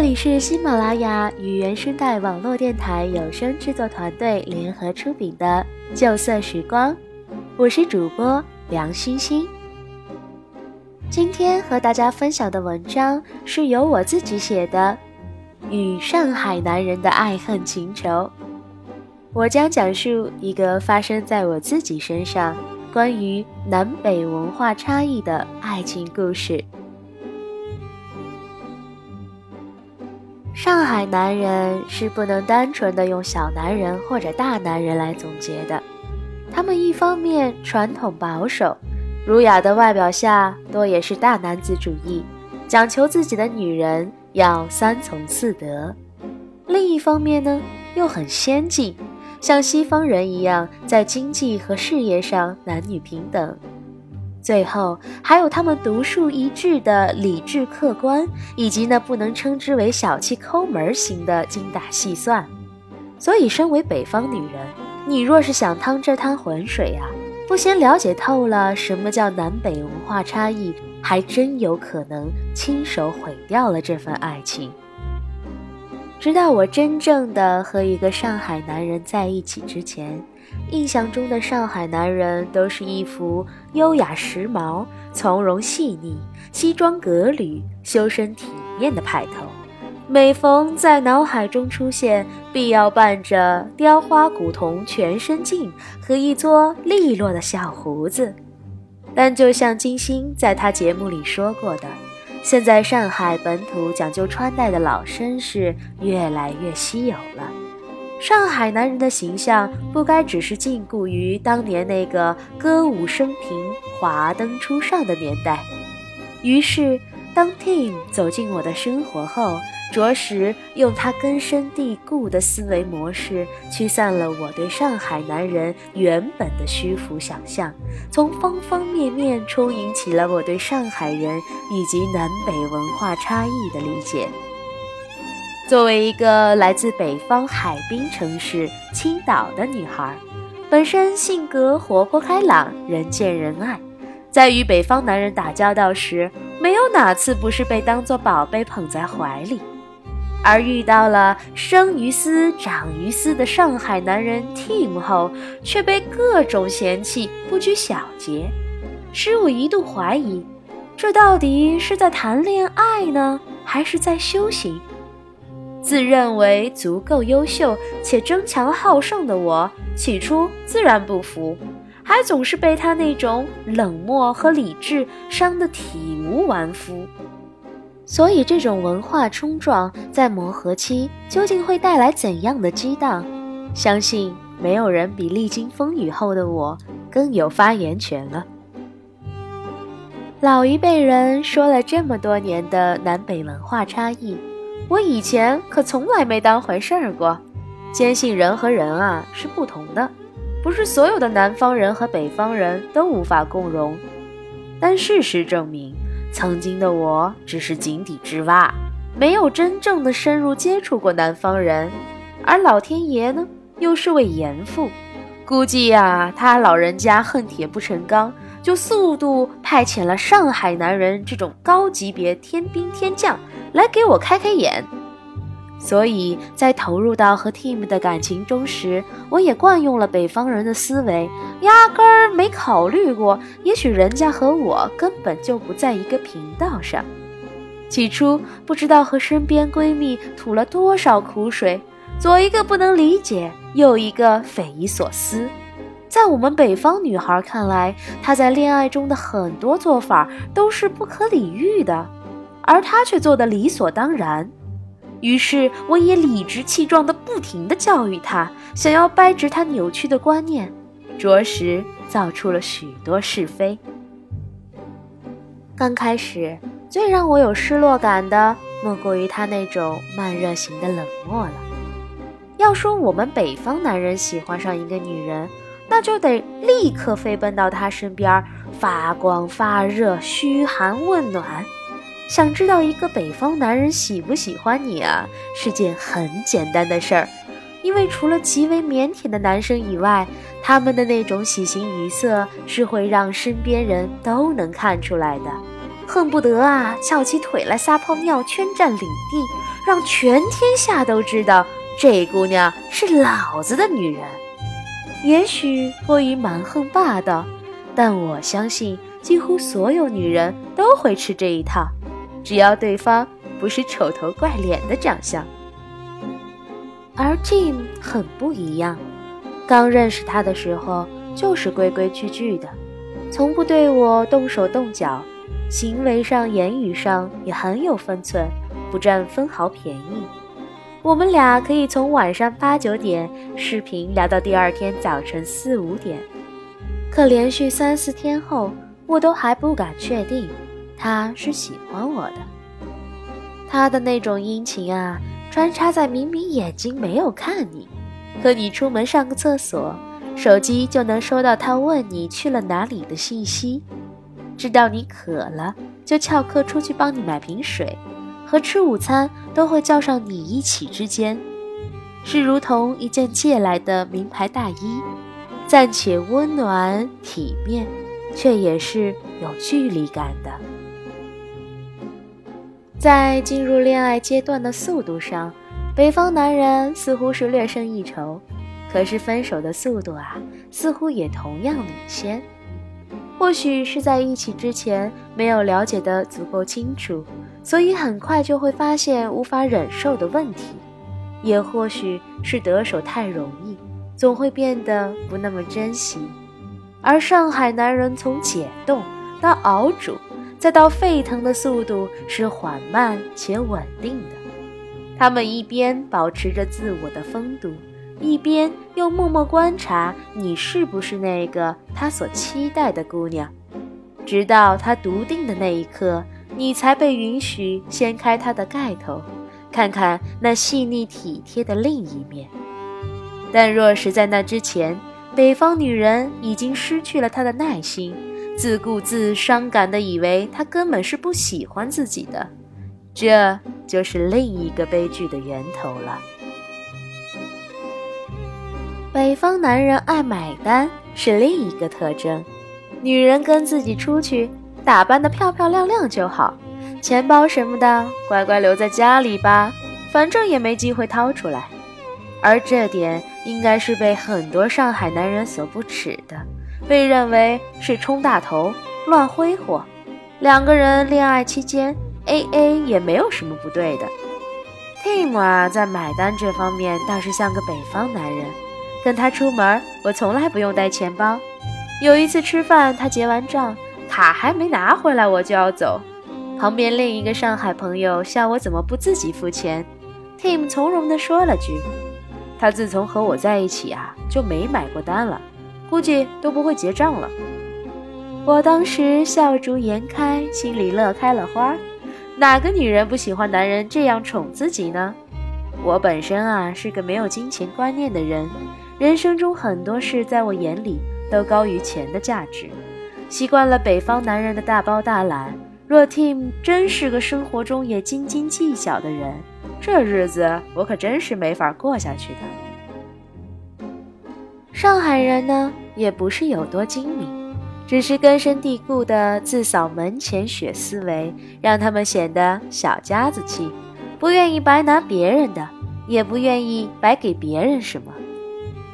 这里是喜马拉雅与原声带网络电台有声制作团队联合出品的《旧色时光》，我是主播梁欣欣。今天和大家分享的文章是由我自己写的，《与上海男人的爱恨情仇》。我将讲述一个发生在我自己身上关于南北文化差异的爱情故事。上海男人是不能单纯的用小男人或者大男人来总结的，他们一方面传统保守。儒雅的外表下，多也是大男子主义，讲求自己的女人要三从四德；另一方面呢，又很先进，像西方人一样，在经济和事业上男女平等。最后，还有他们独树一帜的理智客观，以及那不能称之为小气抠门型的精打细算。所以，身为北方女人，你若是想趟这滩浑水啊！不先了解透了什么叫南北文化差异，还真有可能亲手毁掉了这份爱情。直到我真正的和一个上海男人在一起之前，印象中的上海男人都是一副优雅时髦、从容细腻、西装革履、修身体面的派头。每逢在脑海中出现，必要伴着雕花古铜全身镜和一撮利落的小胡子。但就像金星在他节目里说过的，现在上海本土讲究穿戴的老绅士越来越稀有了。上海男人的形象不该只是禁锢于当年那个歌舞升平、华灯初上的年代。于是，当 Tim 走进我的生活后，着实用他根深蒂固的思维模式驱散了我对上海男人原本的虚浮想象，从方方面面充盈起了我对上海人以及南北文化差异的理解。作为一个来自北方海滨城市青岛的女孩，本身性格活泼开朗，人见人爱，在与北方男人打交道时，没有哪次不是被当作宝贝捧在怀里。而遇到了生于斯长于斯的上海男人 Tim 后，却被各种嫌弃，不拘小节，使我一度怀疑，这到底是在谈恋爱呢，还是在修行？自认为足够优秀且争强好胜的我，起初自然不服，还总是被他那种冷漠和理智伤得体无完肤。所以，这种文化冲撞在磨合期究竟会带来怎样的激荡？相信没有人比历经风雨后的我更有发言权了。老一辈人说了这么多年的南北文化差异，我以前可从来没当回事儿过，坚信人和人啊是不同的，不是所有的南方人和北方人都无法共融。但事实证明。曾经的我只是井底之蛙，没有真正的深入接触过南方人，而老天爷呢，又是位严父，估计呀，他老人家恨铁不成钢，就速度派遣了上海男人这种高级别天兵天将来给我开开眼。所以在投入到和 Tim 的感情中时，我也惯用了北方人的思维，压根儿没考虑过，也许人家和我根本就不在一个频道上。起初不知道和身边闺蜜吐了多少苦水，左一个不能理解，右一个匪夷所思。在我们北方女孩看来，她在恋爱中的很多做法都是不可理喻的，而他却做得理所当然。于是，我也理直气壮地不停地教育他，想要掰直他扭曲的观念，着实造出了许多是非。刚开始，最让我有失落感的，莫过于他那种慢热型的冷漠了。要说我们北方男人喜欢上一个女人，那就得立刻飞奔到她身边，发光发热，嘘寒问暖。想知道一个北方男人喜不喜欢你啊，是件很简单的事儿，因为除了极为腼腆的男生以外，他们的那种喜形于色是会让身边人都能看出来的，恨不得啊翘起腿来撒泡尿，圈占领地，让全天下都知道这姑娘是老子的女人。也许过于蛮横霸道，但我相信几乎所有女人都会吃这一套，只要对方不是丑头怪脸的长相。而 Jim 很不一样，刚认识他的时候就是规规矩矩的，从不对我动手动脚，行为上、言语上也很有分寸，不占分毫便宜。我们俩可以从晚上八九点视频聊到第二天早晨四五点，可连续三四天后，我都还不敢确定他是喜欢我的。他的那种殷勤啊！穿插在明明眼睛没有看你，可你出门上个厕所，手机就能收到他问你去了哪里的信息；知道你渴了，就翘课出去帮你买瓶水，和吃午餐都会叫上你一起之间，是如同一件借来的名牌大衣，暂且温暖体面，却也是有距离感的。在进入恋爱阶段的速度上，北方男人似乎是略胜一筹，可是分手的速度啊，似乎也同样领先。或许是在一起之前没有了解的足够清楚，所以很快就会发现无法忍受的问题；也或许是得手太容易，总会变得不那么珍惜。而上海男人从解冻到熬煮。再到沸腾的速度是缓慢且稳定的，他们一边保持着自我的风度，一边又默默观察你是不是那个他所期待的姑娘，直到他笃定的那一刻，你才被允许掀开他的盖头，看看那细腻体贴的另一面。但若是在那之前，北方女人已经失去了她的耐心。自顾自伤感的以为他根本是不喜欢自己的，这就是另一个悲剧的源头了。北方男人爱买单是另一个特征，女人跟自己出去，打扮的漂漂亮亮就好，钱包什么的乖乖留在家里吧，反正也没机会掏出来。而这点应该是被很多上海男人所不耻的。被认为是冲大头、乱挥霍，两个人恋爱期间 A A 也没有什么不对的。Tim 啊，在买单这方面倒是像个北方男人，跟他出门，我从来不用带钱包。有一次吃饭，他结完账，卡还没拿回来，我就要走。旁边另一个上海朋友笑我怎么不自己付钱，Tim 从容地说了句：“他自从和我在一起啊，就没买过单了。”估计都不会结账了。我当时笑逐颜开，心里乐开了花。哪个女人不喜欢男人这样宠自己呢？我本身啊是个没有金钱观念的人，人生中很多事在我眼里都高于钱的价值。习惯了北方男人的大包大揽，若 Tim 真是个生活中也斤斤计较的人，这日子我可真是没法过下去的。上海人呢，也不是有多精明，只是根深蒂固的自扫门前雪思维，让他们显得小家子气，不愿意白拿别人的，也不愿意白给别人什么。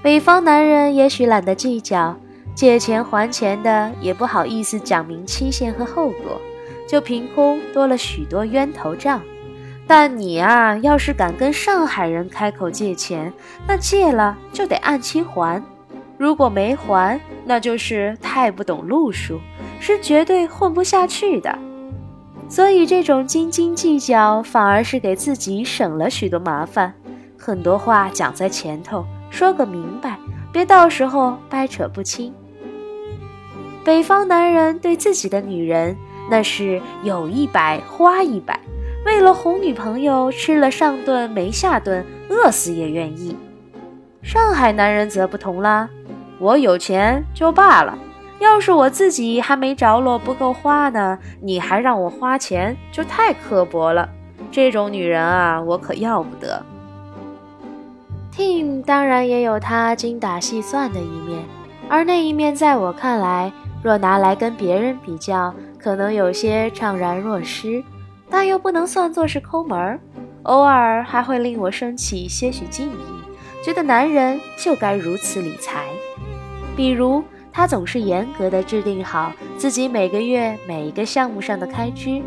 北方男人也许懒得计较，借钱还钱的也不好意思讲明期限和后果，就凭空多了许多冤头账。但你啊，要是敢跟上海人开口借钱，那借了就得按期还。如果没还，那就是太不懂路数，是绝对混不下去的。所以这种斤斤计较，反而是给自己省了许多麻烦。很多话讲在前头，说个明白，别到时候掰扯不清。北方男人对自己的女人，那是有一百花一百，为了哄女朋友，吃了上顿没下顿，饿死也愿意。上海男人则不同啦。我有钱就罢了，要是我自己还没着落不够花呢，你还让我花钱，就太刻薄了。这种女人啊，我可要不得。Tim 当然也有他精打细算的一面，而那一面在我看来，若拿来跟别人比较，可能有些怅然若失，但又不能算作是抠门儿，偶尔还会令我升起些许敬意，觉得男人就该如此理财。比如，他总是严格的制定好自己每个月每一个项目上的开支，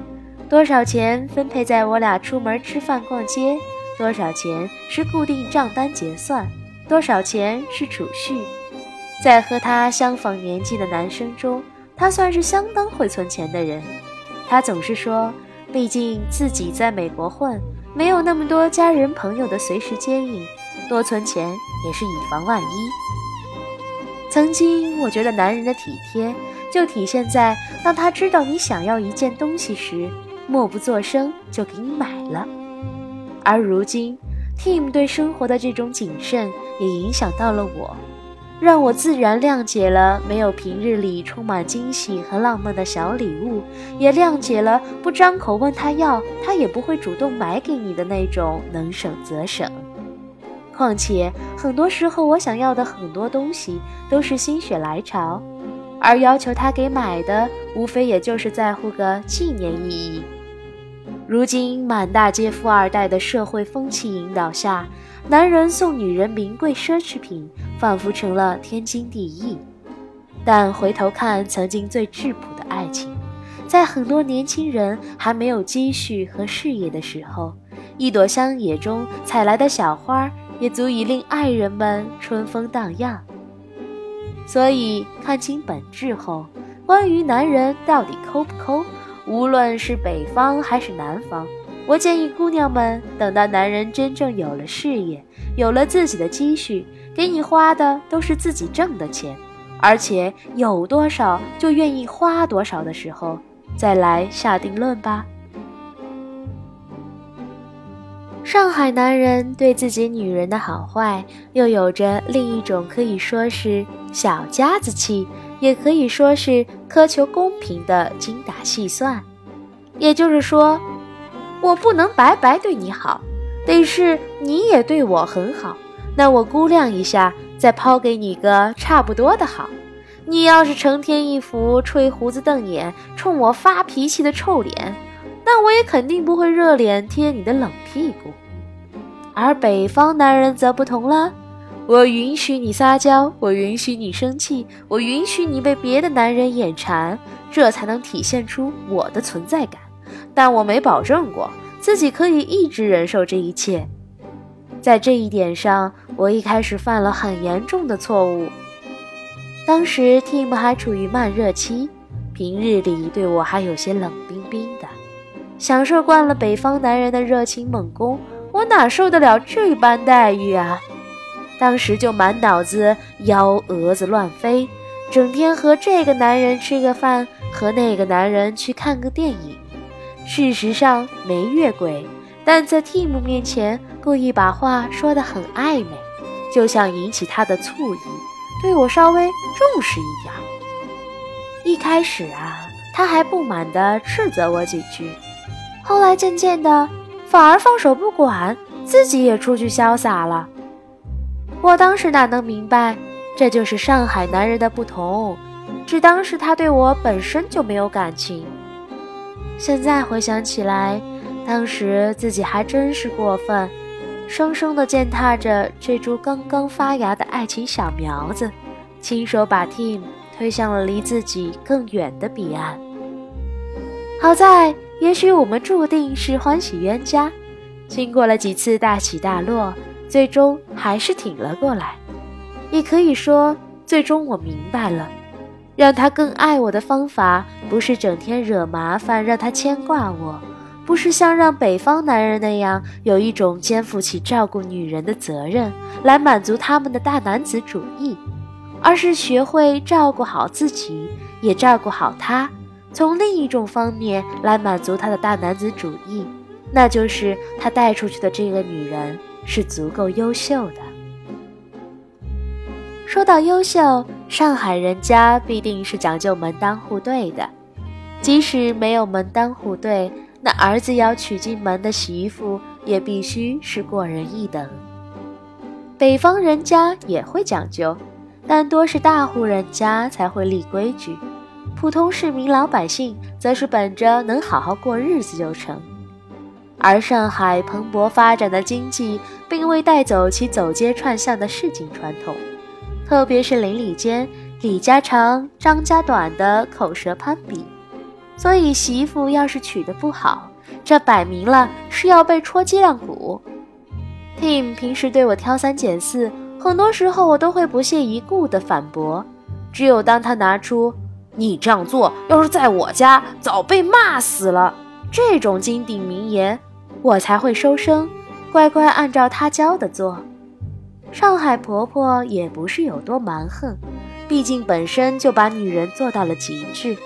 多少钱分配在我俩出门吃饭逛街，多少钱是固定账单结算，多少钱是储蓄。在和他相仿年纪的男生中，他算是相当会存钱的人。他总是说，毕竟自己在美国混，没有那么多家人朋友的随时接应，多存钱也是以防万一。曾经我觉得男人的体贴，就体现在当他知道你想要一件东西时，默不作声就给你买了。而如今，Tim 对生活的这种谨慎，也影响到了我。让我自然谅解了没有平日里充满惊喜和浪漫的小礼物，也谅解了不张口问他要，他也不会主动买给你的那种能省则省。况且很多时候，我想要的很多东西都是心血来潮，而要求他给买的，无非也就是在乎个纪念意义。如今满大街富二代的社会风气引导下，男人送女人名贵奢侈品，仿佛成了天经地义。但回头看曾经最质朴的爱情，在很多年轻人还没有积蓄和事业的时候，一朵乡野中采来的小花，也足以令爱人们春风荡漾。所以看清本质后，关于男人到底抠不抠？无论是北方还是南方，我建议姑娘们等到男人真正有了事业，有了自己的积蓄，给你花的都是自己挣的钱，而且有多少就愿意花多少的时候，再来下定论吧。上海男人对自己女人的好坏，又有着另一种可以说是小家子气。也可以说是苛求公平的精打细算，也就是说，我不能白白对你好，得是你也对我很好，那我估量一下，再抛给你个差不多的好。你要是成天一副吹胡子瞪眼、冲我发脾气的臭脸，那我也肯定不会热脸贴你的冷屁股。而北方男人则不同了。我允许你撒娇，我允许你生气，我允许你被别的男人眼馋，这才能体现出我的存在感。但我没保证过自己可以一直忍受这一切。在这一点上，我一开始犯了很严重的错误。当时 Tim 还处于慢热期，平日里对我还有些冷冰冰的。享受惯了北方男人的热情猛攻，我哪受得了这般待遇啊？当时就满脑子幺蛾子乱飞，整天和这个男人吃个饭，和那个男人去看个电影。事实上没越轨，但在 Tim 面前故意把话说得很暧昧，就像引起他的醋意，对我稍微重视一点。一开始啊，他还不满地斥责我几句，后来渐渐的反而放手不管，自己也出去潇洒了。我当时哪能明白，这就是上海男人的不同，只当是他对我本身就没有感情。现在回想起来，当时自己还真是过分，生生的践踏着这株刚刚发芽的爱情小苗子，亲手把 Tim 推向了离自己更远的彼岸。好在，也许我们注定是欢喜冤家，经过了几次大起大落。最终还是挺了过来，也可以说，最终我明白了，让他更爱我的方法，不是整天惹麻烦让他牵挂我，不是像让北方男人那样有一种肩负起照顾女人的责任来满足他们的大男子主义，而是学会照顾好自己，也照顾好他，从另一种方面来满足他的大男子主义，那就是他带出去的这个女人。是足够优秀的。说到优秀，上海人家必定是讲究门当户对的。即使没有门当户对，那儿子要娶进门的媳妇也必须是过人一等。北方人家也会讲究，但多是大户人家才会立规矩，普通市民老百姓则是本着能好好过日子就成。而上海蓬勃发展的经济并未带走其走街串巷的市井传统，特别是邻里间李家长张家短的口舌攀比，所以媳妇要是娶得不好，这摆明了是要被戳脊梁骨。Tim 平时对我挑三拣四，很多时候我都会不屑一顾地反驳，只有当他拿出“你这样做要是在我家早被骂死了”这种金顶名言。我才会收声，乖乖按照她教的做。上海婆婆也不是有多蛮横，毕竟本身就把女人做到了极致。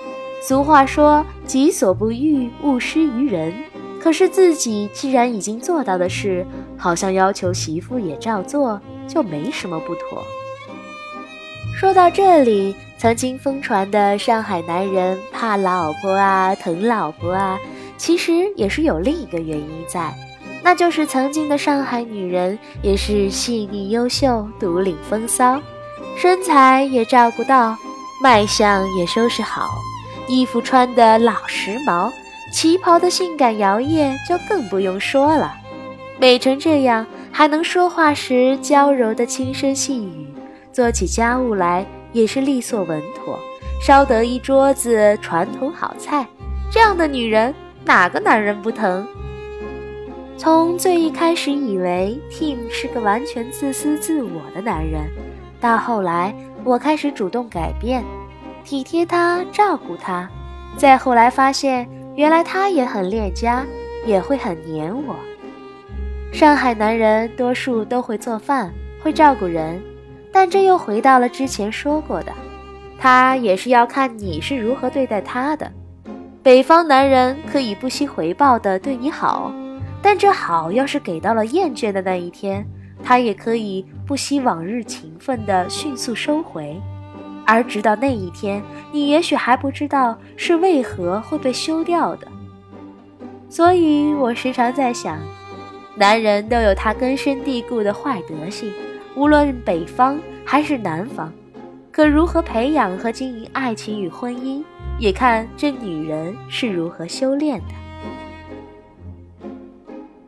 俗话说“己所不欲，勿施于人”，可是自己既然已经做到的事，好像要求媳妇也照做，就没什么不妥。说到这里，曾经疯传的上海男人怕老婆啊，疼老婆啊。其实也是有另一个原因在，那就是曾经的上海女人也是细腻优秀、独领风骚，身材也照顾到，卖相也收拾好，衣服穿的老时髦，旗袍的性感摇曳就更不用说了。美成这样，还能说话时娇柔的轻声细语，做起家务来也是利索稳妥，烧得一桌子传统好菜，这样的女人。哪个男人不疼？从最一开始以为 Tim 是个完全自私自我的男人，到后来我开始主动改变，体贴他，照顾他，再后来发现原来他也很恋家，也会很黏我。上海男人多数都会做饭，会照顾人，但这又回到了之前说过的，他也是要看你是如何对待他的。北方男人可以不惜回报的对你好，但这好要是给到了厌倦的那一天，他也可以不惜往日情分的迅速收回，而直到那一天，你也许还不知道是为何会被休掉的。所以我时常在想，男人都有他根深蒂固的坏德性，无论北方还是南方，可如何培养和经营爱情与婚姻？也看这女人是如何修炼的，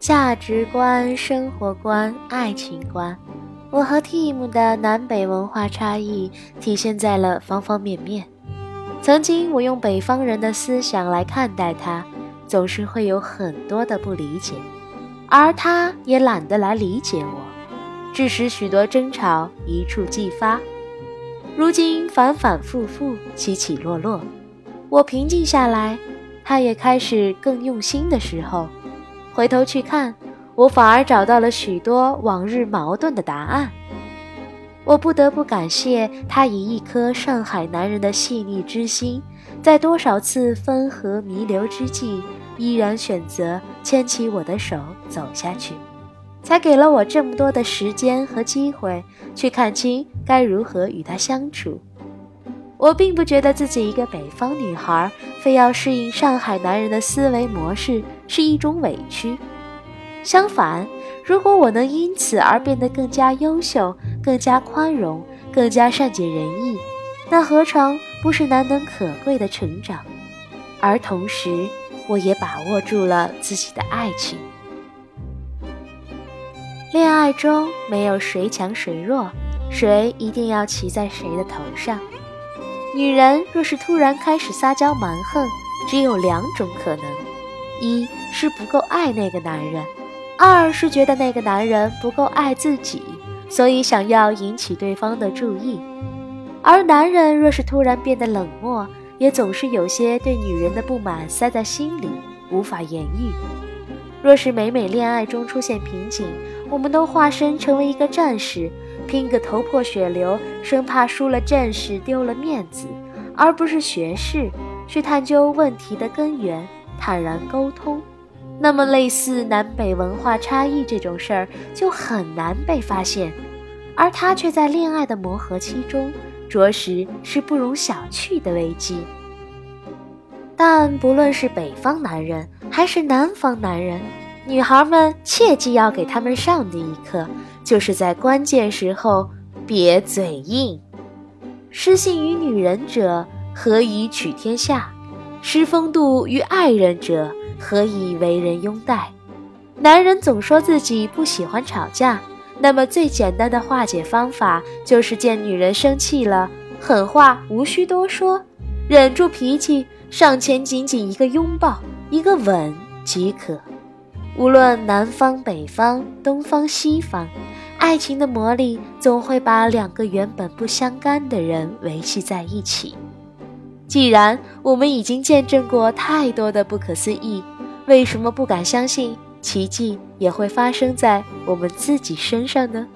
价值观、生活观、爱情观，我和 Tim 的南北文化差异体现在了方方面面。曾经我用北方人的思想来看待他，总是会有很多的不理解，而他也懒得来理解我，致使许多争吵一触即发。如今反反复复，起起落落。我平静下来，他也开始更用心的时候，回头去看，我反而找到了许多往日矛盾的答案。我不得不感谢他以一颗上海男人的细腻之心，在多少次分合弥留之际，依然选择牵起我的手走下去，才给了我这么多的时间和机会去看清该如何与他相处。我并不觉得自己一个北方女孩，非要适应上海男人的思维模式是一种委屈。相反，如果我能因此而变得更加优秀、更加宽容、更加善解人意，那何尝不是难能可贵的成长？而同时，我也把握住了自己的爱情。恋爱中没有谁强谁弱，谁一定要骑在谁的头上。女人若是突然开始撒娇蛮横，只有两种可能：一是不够爱那个男人，二是觉得那个男人不够爱自己，所以想要引起对方的注意。而男人若是突然变得冷漠，也总是有些对女人的不满塞在心里，无法言喻。若是每每恋爱中出现瓶颈，我们都化身成为一个战士。拼个头破血流，生怕输了阵势丢了面子，而不是学士去探究问题的根源，坦然沟通。那么，类似南北文化差异这种事儿就很难被发现，而他却在恋爱的磨合期中，着实是不容小觑的危机。但不论是北方男人还是南方男人，女孩们切记要给他们上的一课。就是在关键时候别嘴硬。失信于女人者，何以取天下？失风度于爱人者，何以为人拥戴？男人总说自己不喜欢吵架，那么最简单的化解方法就是见女人生气了，狠话无需多说，忍住脾气，上前紧紧一个拥抱，一个吻即可。无论南方北方，东方西方，爱情的魔力总会把两个原本不相干的人维系在一起。既然我们已经见证过太多的不可思议，为什么不敢相信奇迹也会发生在我们自己身上呢？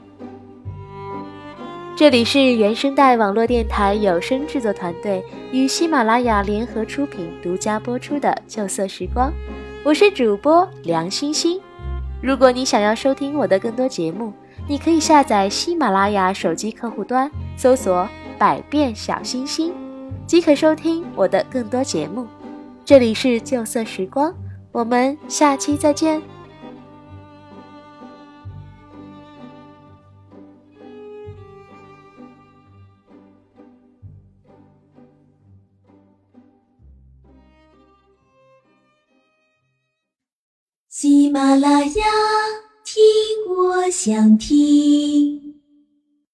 这里是原声带网络电台有声制作团队与喜马拉雅联合出品、独家播出的《旧色时光》，我是主播梁星星。如果你想要收听我的更多节目，你可以下载喜马拉雅手机客户端，搜索“百变小星星”。即可收听我的更多节目。这里是旧色时光，我们下期再见。马拉雅，听我想听。